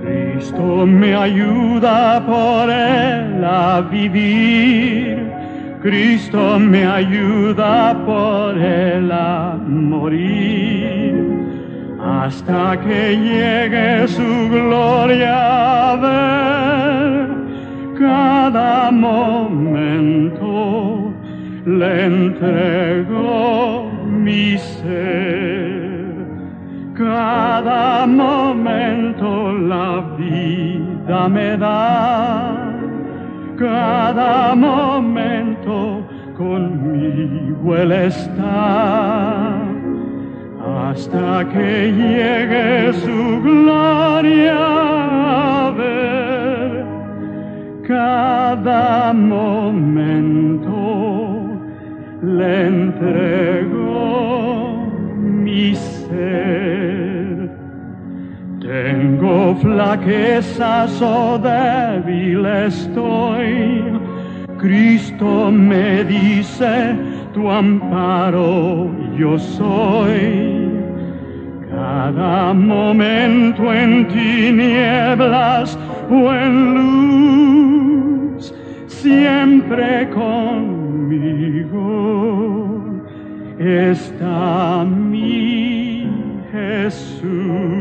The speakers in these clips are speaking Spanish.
Cristo me ayuda por él a vivir. Cristo me ayuda por él a morir. Hasta que llegue su gloria a cada momento le entrego la vida me da, cada momento conmigo él está, hasta que llegue su gloria a ver. Cada momento le Tengo flaquezas o débil estoy. Cristo me dice, tu amparo yo soy. Cada momento en tinieblas o en luz, siempre conmigo está mi Jesús.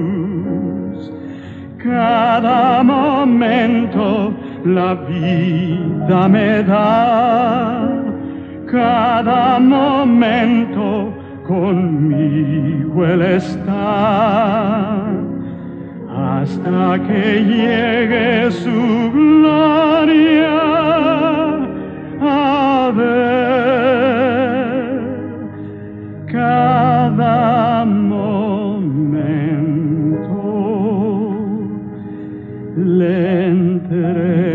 Cada momento la vida me da, cada momento conmigo Él está, hasta que llegue su gloria le entrego